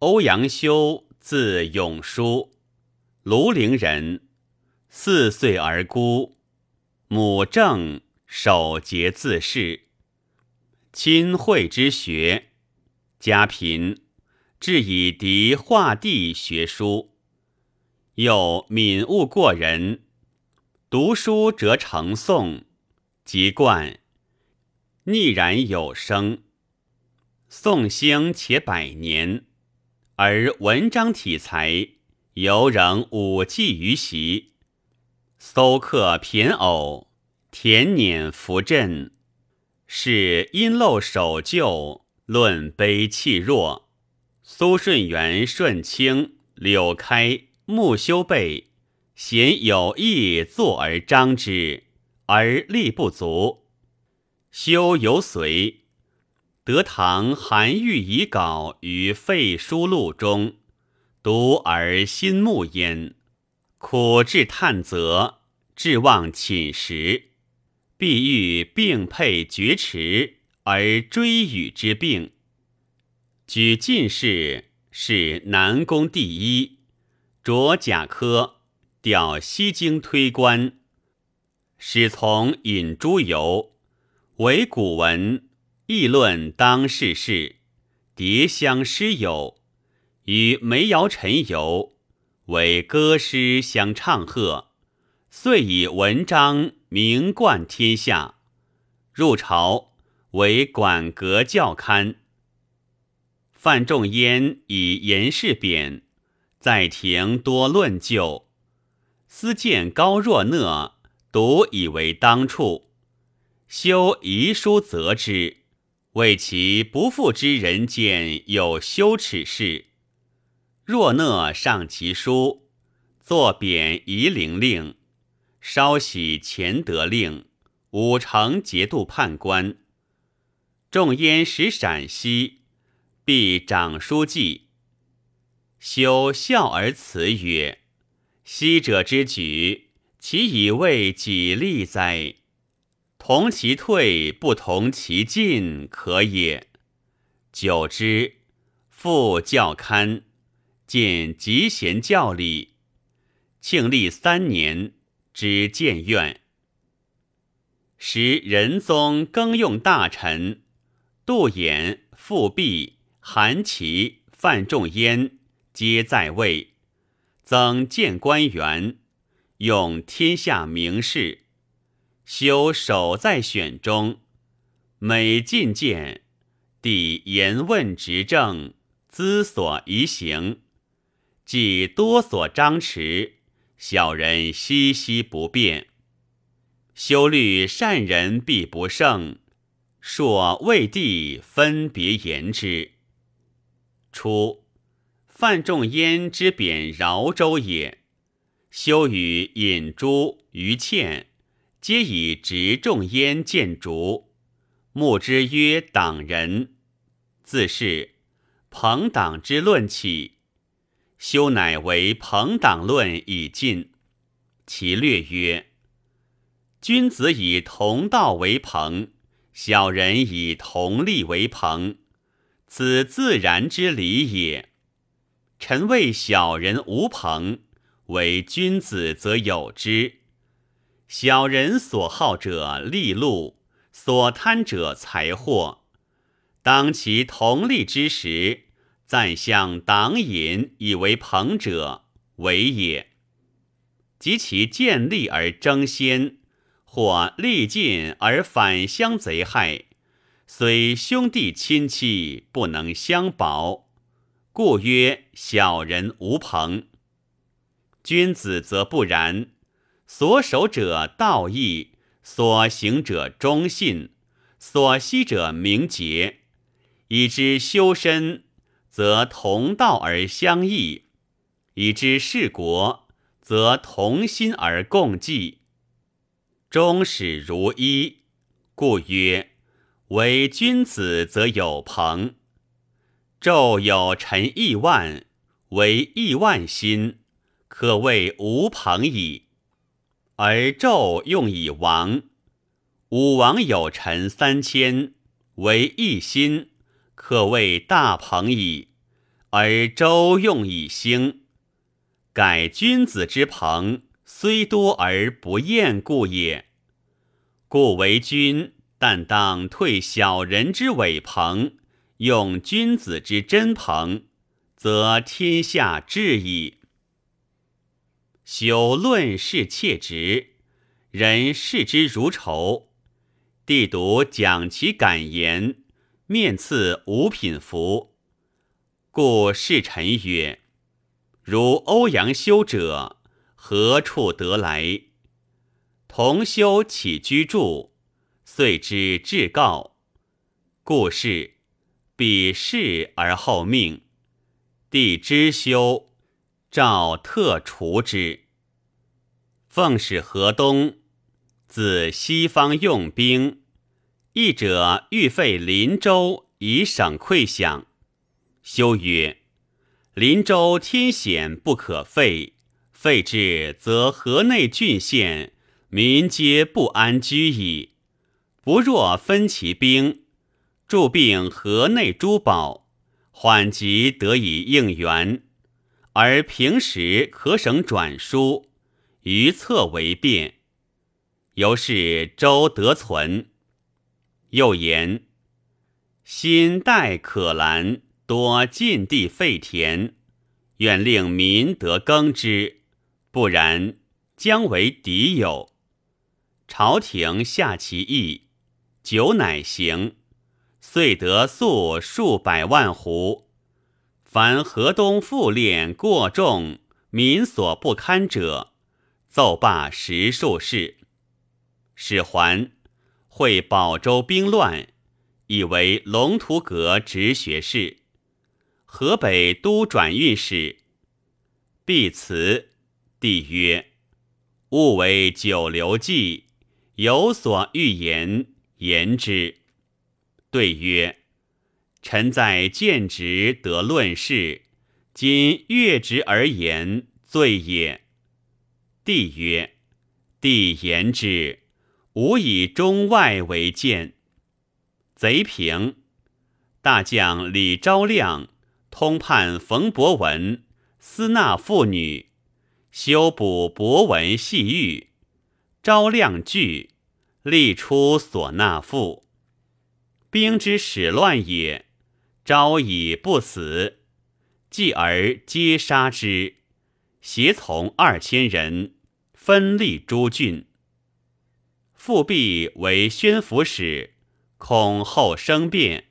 欧阳修，字永叔，庐陵人。四岁而孤，母郑守节自仕。亲惠之学，家贫，至以敌画地学书。又敏悟过人，读书则成诵，籍贯，逆然有声。宋兴且百年，而文章体裁犹仍五季于习。搜客骈偶，田辇扶振，是因陋守旧，论卑弃弱。苏顺元、顺清、柳开、穆修备，贤有意坐而张之，而力不足。修有随。德堂韩愈遗稿于废书录中，读而心慕焉，苦至叹责，至望寝食，必欲并配绝池而追与之病。举进士，是南宫第一，着甲科，调西京推官，始从引诸游，为古文。议论当世事，迭相诗友，与梅尧臣游，为歌诗相唱和，遂以文章名冠天下。入朝为馆阁校勘。范仲淹以言事贬，在庭多论旧，思见高若讷，独以为当处，修遗书责之。为其不复知人间有羞耻事，若讷上其书，作贬夷陵令，稍喜乾德令，武成节度判官。众焉使陕西，必长书记。修笑而辞曰：“昔者之举，其以为己利哉？”同其退，不同其进，可也。久之，复教刊，见集贤教理。庆历三年，知建院。时仁宗更用大臣，杜衍、富弼、韩琦、范仲淹皆在位，增谏官员，用天下名士。修守在选中，每进谏，帝言问执政，咨所宜行，既多所张弛，小人熙熙不便。修虑善人必不胜，朔魏帝分别言之。初，范仲淹之贬饶州也，修与尹朱、于倩。皆以执仲淹见逐，目之曰党人，自是朋党之论起。修乃为朋党论以进。其略曰：君子以同道为朋，小人以同利为朋，此自然之理也。臣谓小人无朋，为君子则有之。小人所好者利禄，所贪者财货。当其同利之时，暂向党隐以为朋者，为也。及其见利而争先，或利尽而反相贼害，虽兄弟亲戚不能相保，故曰小人无朋。君子则不然。所守者道义，所行者忠信，所惜者明节。以知修身，则同道而相益；以知事国，则同心而共济。终始如一，故曰：为君子则有朋。昼有臣亿万，为亿万心，可谓无朋矣。而纣用以王，武王有臣三千，为一心，可谓大朋矣。而周用以兴。改君子之朋，虽多而不厌故也。故为君，但当退小人之伪朋，用君子之真朋，则天下治矣。修论事切直，人视之如仇。帝独讲其感言，面赐五品符。故侍臣曰。如欧阳修者，何处得来？同修起居住，遂之至告。故事，必事而后命。帝知修，诏特除之。奉使河东，自西方用兵，一者欲废林州，以省馈饷。修曰。林州天险不可废，废之则河内郡县民皆不安居矣。不若分其兵，驻并河内诸堡，缓急得以应援，而平时可省转输，于策为便。由是州得存。又言：新代可兰。多尽地废田，愿令民得耕之，不然将为敌友。朝廷下其意，久乃行，遂得粟数百万斛。凡河东赋练过重，民所不堪者，奏罢十数事。使还会保州兵乱，以为龙图阁直学士。河北都转运使，必辞。帝曰：“勿为久留计，有所欲言，言之。”对曰：“臣在见职得论事，今越职而言，罪也。”帝曰：“帝言之，吾以中外为鉴。”贼平，大将李昭亮。通判冯伯文，私纳妇女，修补博文细狱。昭亮惧，力出所纳妇。兵之始乱也，朝以不死，继而皆杀之。协从二千人，分立诸郡。复辟为宣抚使，恐后生变。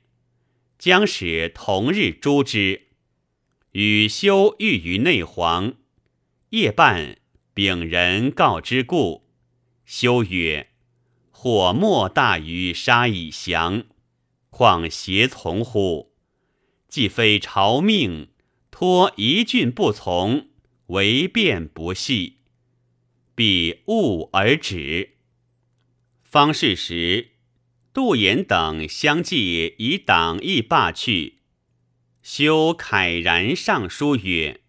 将使同日诛之。与修欲于内黄，夜半禀人告之故。修曰：“火莫大于杀以降，况邪从乎？既非朝命，托一郡不从，为变不细，必误而止。”方是时。杜衍等相继以党议罢去，修慨然上书曰：“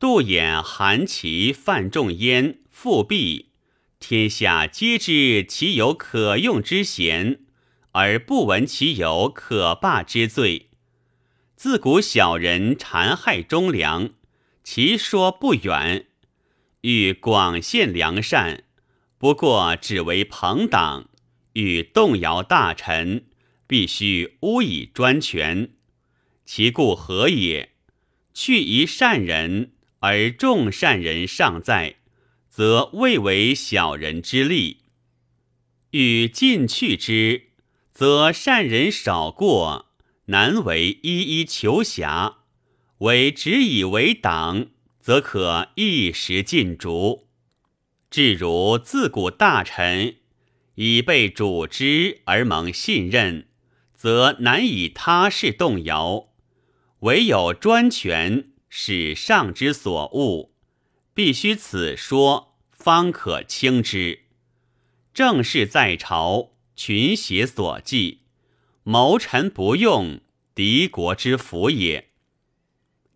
杜衍、韩琦、范仲淹、复辟，天下皆知其有可用之贤，而不闻其有可罢之罪。自古小人残害忠良，其说不远。欲广献良善，不过只为朋党。”欲动摇大臣，必须诬以专权，其故何也？去一善人，而众善人尚在，则未为小人之力；欲尽去之，则善人少过，难为一一求暇；为只以为党，则可一时尽逐。至如自古大臣。已被主之而蒙信任，则难以他事动摇；唯有专权使上之所恶，必须此说方可轻之。正是在朝，群邪所忌，谋臣不用，敌国之福也。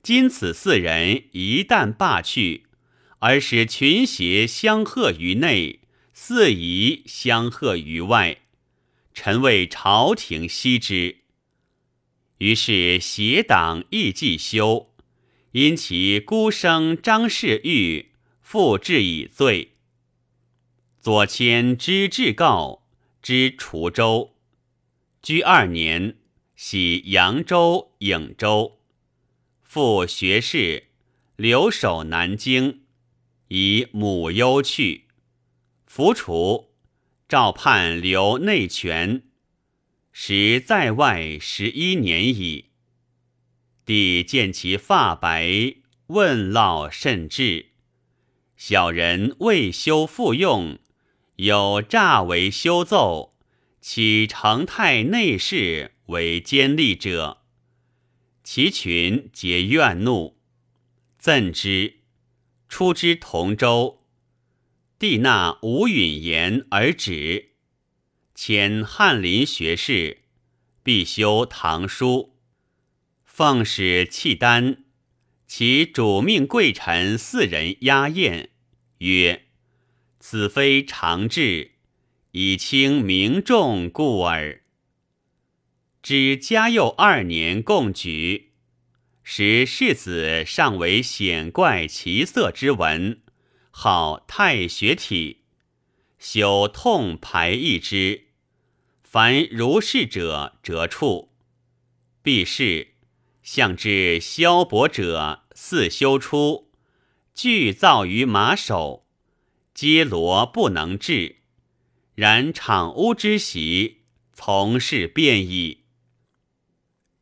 今此四人一旦罢去，而使群邪相贺于内。四夷相贺于外，臣为朝廷息之。于是邪党亦既休，因其孤生张世玉复治以罪。左迁知至告知滁州，居二年，徙扬州、颍州，复学士，留守南京，以母忧去。伏除，诏判留内权。时在外十一年矣。帝见其发白，问老甚至。小人未修复用，有诈为修奏，起成泰内侍为监吏者，其群皆怨怒，赠之，出之同州。帝纳吴允言而止。迁翰林学士，必修唐书。奉使契丹，其主命贵臣四人压宴，曰：“此非常制，以清明众故耳。”知嘉佑二年贡举，时世子尚为显怪奇色之文，号太学体，修痛排异之。凡如是者，折处。必是向之萧伯者，似修出，具造于马首，皆罗不能治。然场屋之席，从事便矣。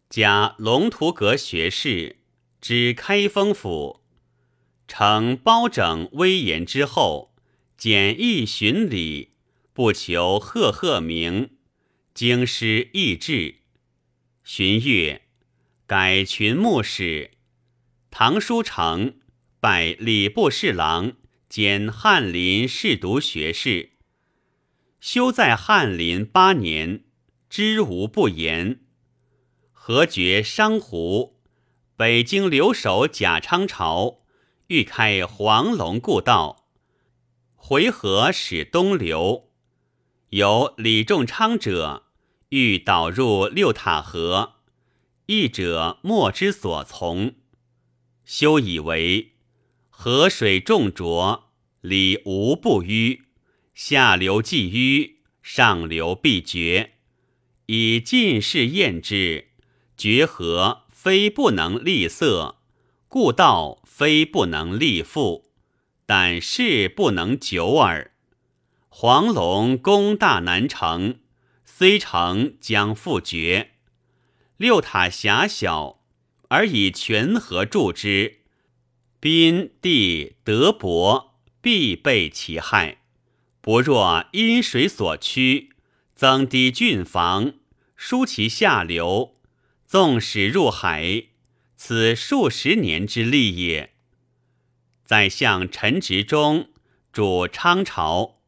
假龙图阁学士，知开封府，承包拯威严之后，简易巡礼，不求赫赫名。京师议制，荀悦改群牧使，唐书成拜礼部侍郎兼翰林侍读学士。修在翰林八年，知无不言。何觉商胡，北京留守贾昌朝欲开黄龙故道，回纥使东流，有李仲昌者。欲导入六塔河，义者莫之所从。修以为河水重浊，里无不淤，下流既淤，上流必绝。以进士验之，绝河非不能立色，故道非不能立复，但事不能久耳。黄龙攻大难成。虽成将复绝，六塔狭小，而以泉河筑之，宾地德薄，必备其害。不若因水所趋，增堤郡防，疏其下流，纵使入海，此数十年之利也。宰相陈执中主昌朝，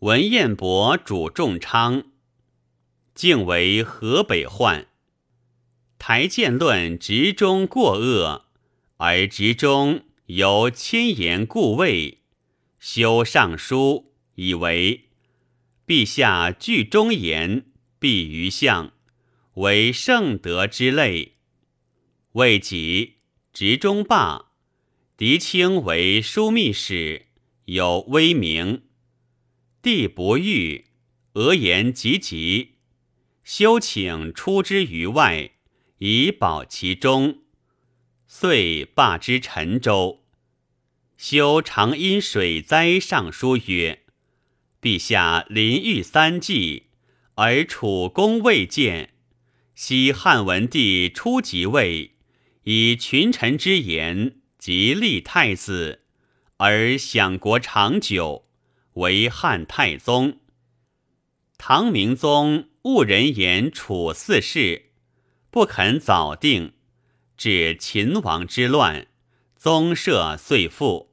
文彦博主仲昌。竟为河北患。台谏论直中过恶，而直中由千言故位，修尚书，以为陛下具忠言，必于相，为圣德之类。未及直中罢，狄青为枢密使，有威名。帝不遇，俄言急急。修请出之于外，以保其中，遂罢之陈州。修常因水灾上书曰：“陛下临御三季，而楚公未见。昔汉文帝初即位，以群臣之言，即立太子，而享国长久，为汉太宗。唐明宗。”误人言楚四世不肯早定，致秦王之乱，宗社遂覆。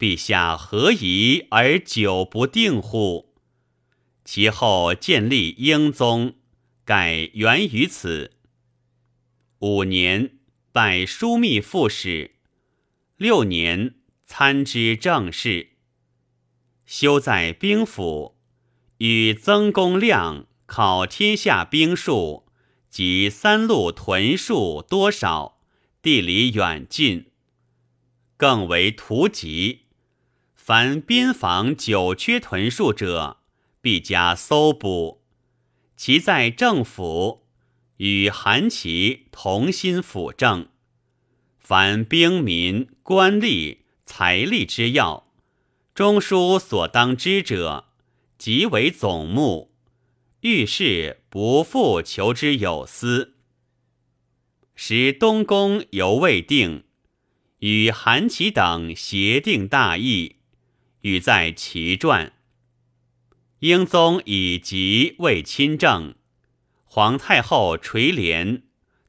陛下何疑而久不定乎？其后建立英宗，改源于此。五年拜枢密副使，六年参知政事。修在兵府，与曾公亮。考天下兵数，及三路屯戍多少，地理远近，更为图籍。凡边防久缺屯戍者，必加搜捕。其在政府与韩琦同心辅政。凡兵民官吏财力之要，中书所当知者，即为总目。遇事不复求之有司。时东宫犹未定，与韩琦等协定大义。与在其传，英宗以疾为亲政，皇太后垂帘，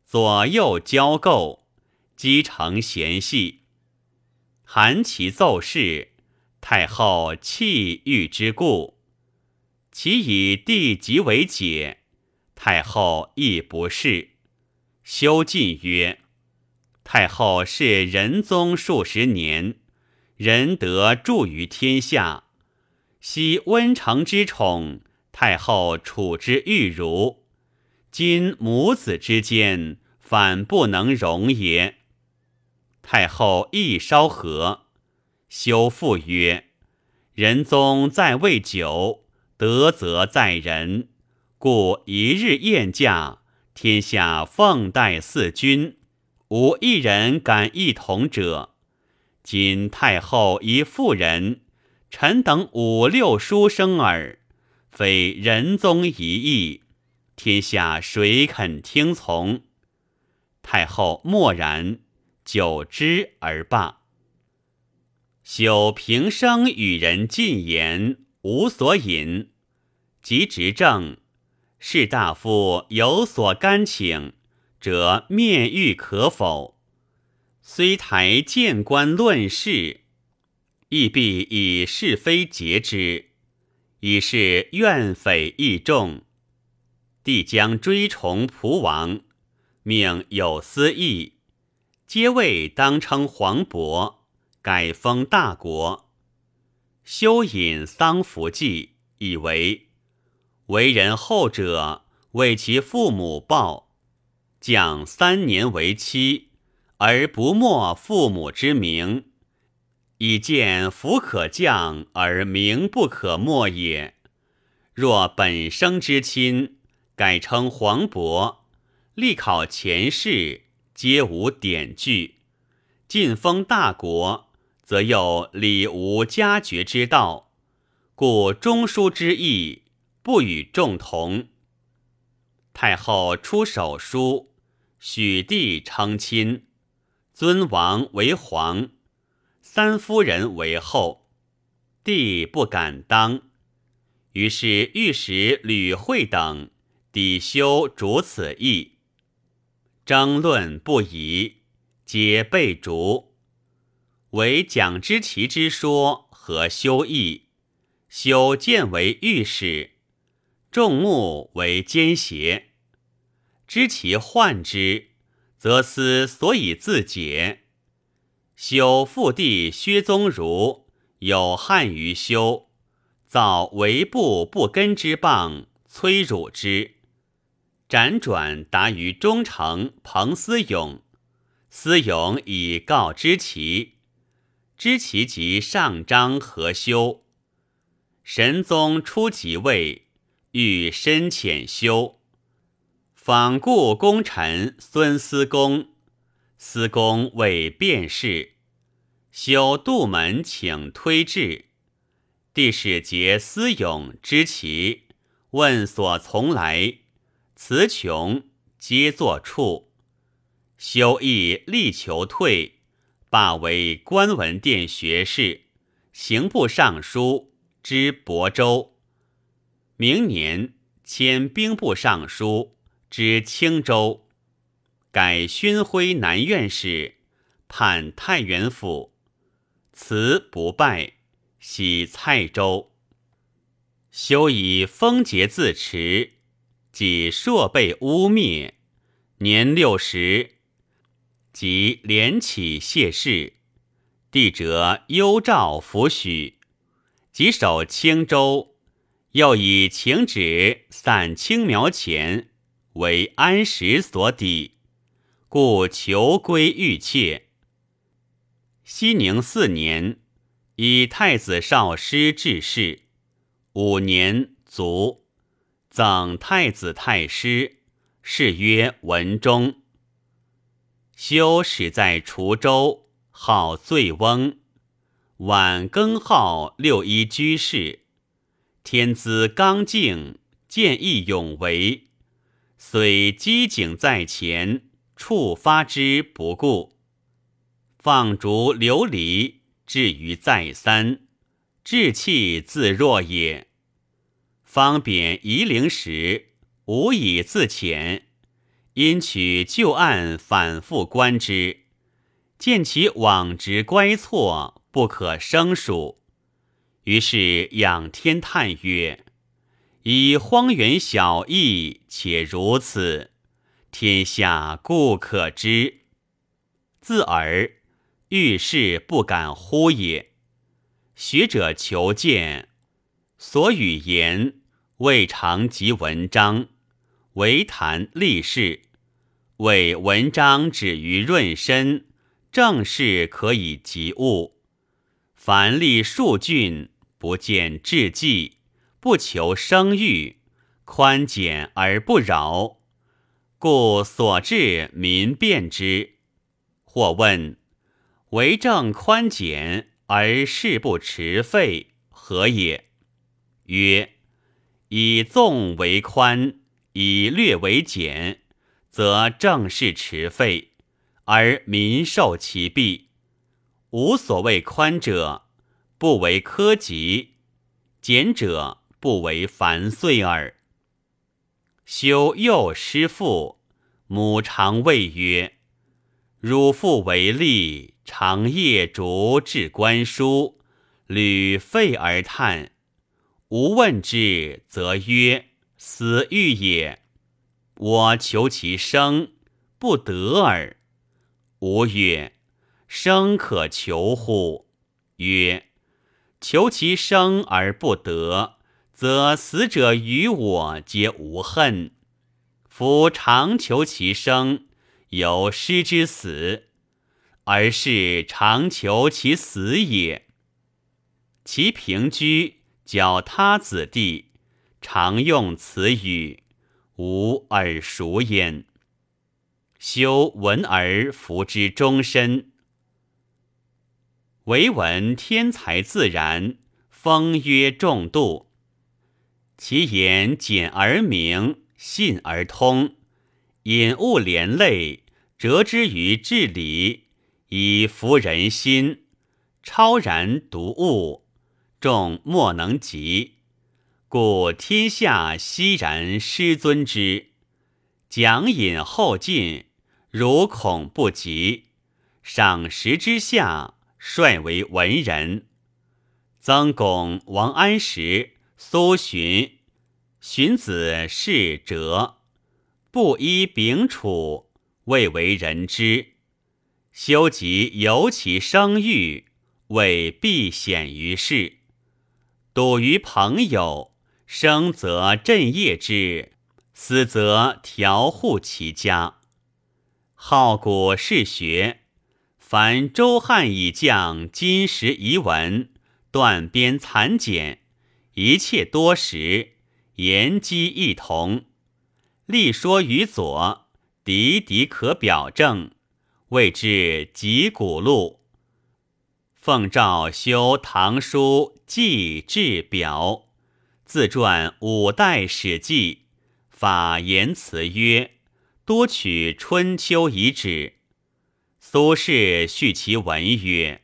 左右交构，积成嫌隙。韩琦奏事，太后弃欲之故，其以帝疾为解，太后亦不是。修晋曰：太后是仁宗数十年。仁德著于天下，昔温成之宠，太后处之玉如。今母子之间，反不能容也。太后亦稍和，修复曰：仁宗在位久，德则在人，故一日宴驾，天下奉代四君，无一人敢一同者。今太后一妇人，臣等五六书生耳，非仁宗一意，天下谁肯听从？太后默然，久之而罢。修平生与人进言，无所隐。即执政，士大夫有所干请，则面谕可否？虽台谏官论事，亦必以是非节之，以是怨匪亦众。帝将追崇蒲王，命有司议，皆谓当称皇伯，改封大国。修引丧服记，以为为人后者为其父母报，降三年为期。而不没父母之名，以见福可降而名不可没也。若本生之亲，改称皇伯，历考前世，皆无典据。晋封大国，则又礼无加爵之道，故中书之意不与众同。太后出手书，许帝称亲。尊王为皇，三夫人为后，帝不敢当，于是御史吕惠等抵修主此意，争论不已，皆被逐。唯蒋之奇之说和修义，修见为御史，众目为奸邪，知其患之。则思所以自解。修父弟薛宗儒有汉于修，造为部不根之棒，摧辱之。辗转达于中丞彭思勇，思勇以告知其，知其即上章何修。神宗初即位，欲深浅修。访故功臣孙思公，思公为辩士，修杜门请推至。帝使节思勇知其，问所从来，词穷，皆作处。修亦力求退，罢为官文殿学士，刑部尚书，知亳州。明年迁兵部尚书。知青州，改勋徽南院使，判太原府。辞不拜，徙蔡州。修以风节自持，即朔被污蔑。年六十，即连起谢世。帝者幽诏抚许，即守青州，又以请旨散青苗钱。为安史所抵，故求归欲妾。熙宁四年，以太子少师致仕，五年卒，赠太子太师，谥曰文忠。修始在滁州，号醉翁，晚更号六一居士。天资刚劲，见义勇为，虽机警在前，触发之不顾。放逐流离，至于再三，志气自若也。方贬夷陵时，无以自遣，因取旧案反复观之，见其往直乖错，不可胜数。于是仰天叹曰：“以荒原小邑，且如此，天下固可知。自尔，遇事不敢呼也。学者求见，所语言未尝及文章，唯谈立事。为文章止于润身，正事可以及物。凡立数郡。”不见志计，不求声誉，宽简而不扰，故所至民辨之。或问：为政宽简而事不迟废，何也？曰：以纵为宽，以略为简，则政事迟废，而民受其弊。无所谓宽者。不为苛急，简者不为烦碎耳。修幼师父，母常谓曰：“汝父为吏，常夜烛至官书，屡废而叹。吾问之，则曰：‘死欲也。’我求其生，不得耳。吾曰：‘生可求乎？’曰。”求其生而不得，则死者与我皆无恨；夫常求其生，有失之死，而是常求其死也。其平居教他子弟，常用此语，吾耳熟焉。修闻而服之终身。唯闻天才自然，风约众度。其言简而明，信而通，引物连类，折之于至理，以服人心，超然独物，众莫能及。故天下熙然师尊之。讲引后进，如恐不及。赏识之下。率为文人，曾巩、王安石、苏洵、荀子、是哲，不依秉楚，未为人知。修己由其声誉，为避显于世。笃于朋友，生则振业之，死则调护其家。好古嗜学。凡周汉以降，金石遗文，断边残简，一切多时，言机异同。立说于左，敌敌可表证，谓之集古录。奉诏修《唐书》《纪》《志》《表》，自传五代《史记》，法言辞曰，多取春秋遗址。苏轼续其文曰：“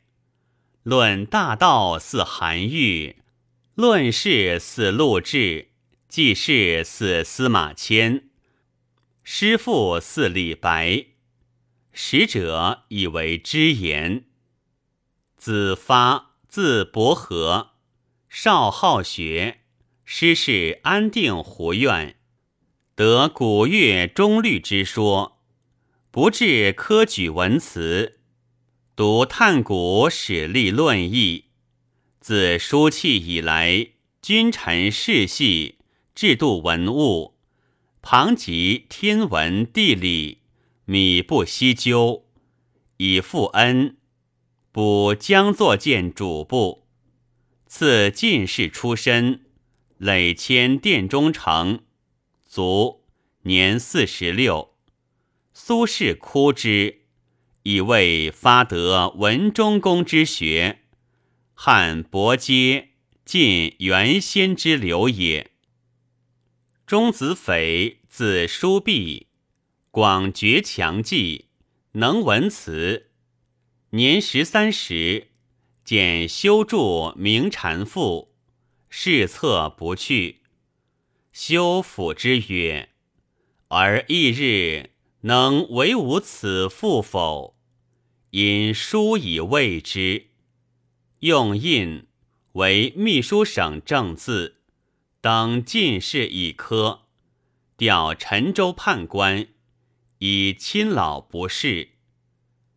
论大道似韩愈，论事似陆贽，记事似司马迁，诗赋似李白。使者以为之言。子发，字伯和，少好学，师事安定胡苑，得古乐中律之说。”不治科举文辞，读探古史立论义。自书契以来，君臣世系，制度文物，旁及天文地理，米不悉究，以复恩，补将作谏主簿。赐进士出身，累迁殿中丞，卒，年四十六。苏轼哭之，以为发得文忠公之学，汉伯阶晋元先之流也。钟子斐，字叔弼，广绝强记，能文辞。年十三时，见修筑《明禅赋》，试策不去。修抚之曰：“而翌日能为吾此赋否？”因书以谓之，用印为秘书省正字。当进士一科，调陈州判官，以亲老不仕。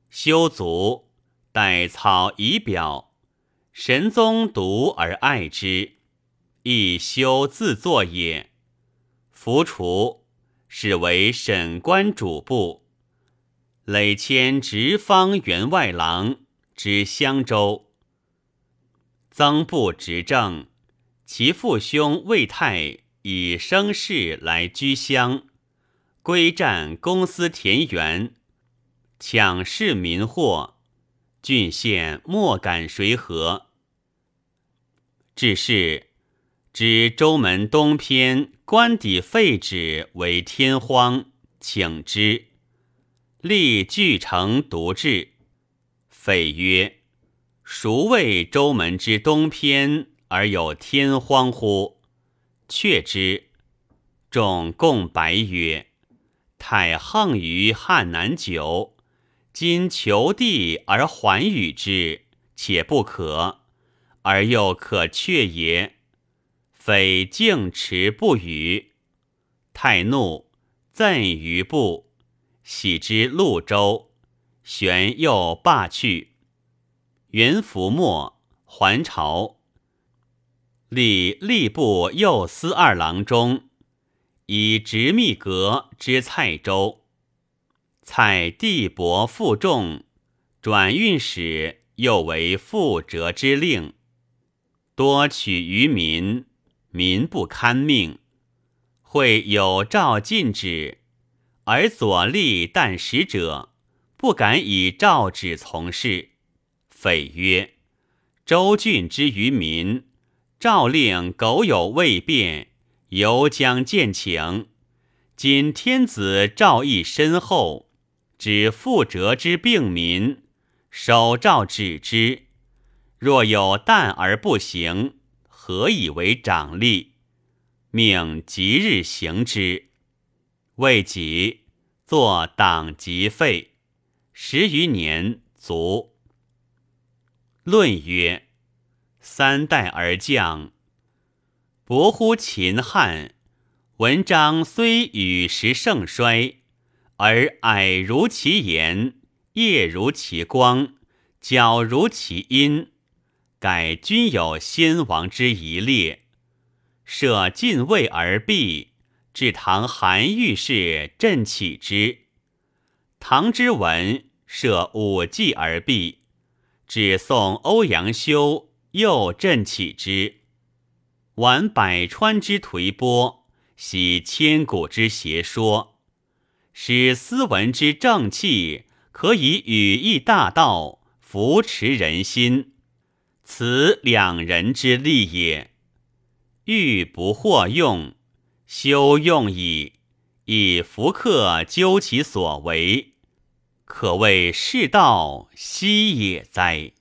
修足，待草仪表，神宗读而爱之，亦修自作也。服除，始为审官主簿，累迁直方员外郎，知襄州。曾布执政。其父兄魏泰以生事来居乡，归占公司田园，抢市民货，郡县莫敢随和。至是，知州门东偏官邸废止为天荒，请之，立具城独治。废曰：“孰谓周门之东偏？”而有天荒乎？却之。众共白曰：“太横于汉南久，今求地而还与之，且不可，而又可却也。”匪径持不语。太怒，赠于部，喜之潞州，玄又罢去。元符末还朝。历吏部右司二郎中，以直密阁之蔡州。蔡地薄负重，转运使又为覆辙之令，多取于民，民不堪命。会有诏禁止，而左立但使者，不敢以诏旨从事。匪曰：周郡之于民。诏令苟有未变，犹将见请。今天子诏意深厚，指覆辙之病民，守诏止之。若有惮而不行，何以为长吏？命即日行之。未几，作党籍废，十余年卒。论曰。三代而降，薄乎秦汉。文章虽与时盛衰，而矮如其言，夜如其光，皎如其阴。改均有先王之遗烈。设晋魏而毕，至唐韩愈氏振起之。唐之文设武纪而毕，只送欧阳修。又振起之，挽百川之颓波，洗千古之邪说，使斯文之正气，可以语义大道，扶持人心。此两人之利也。欲不获用，修用矣，以弗克究其所为，可谓世道稀也哉。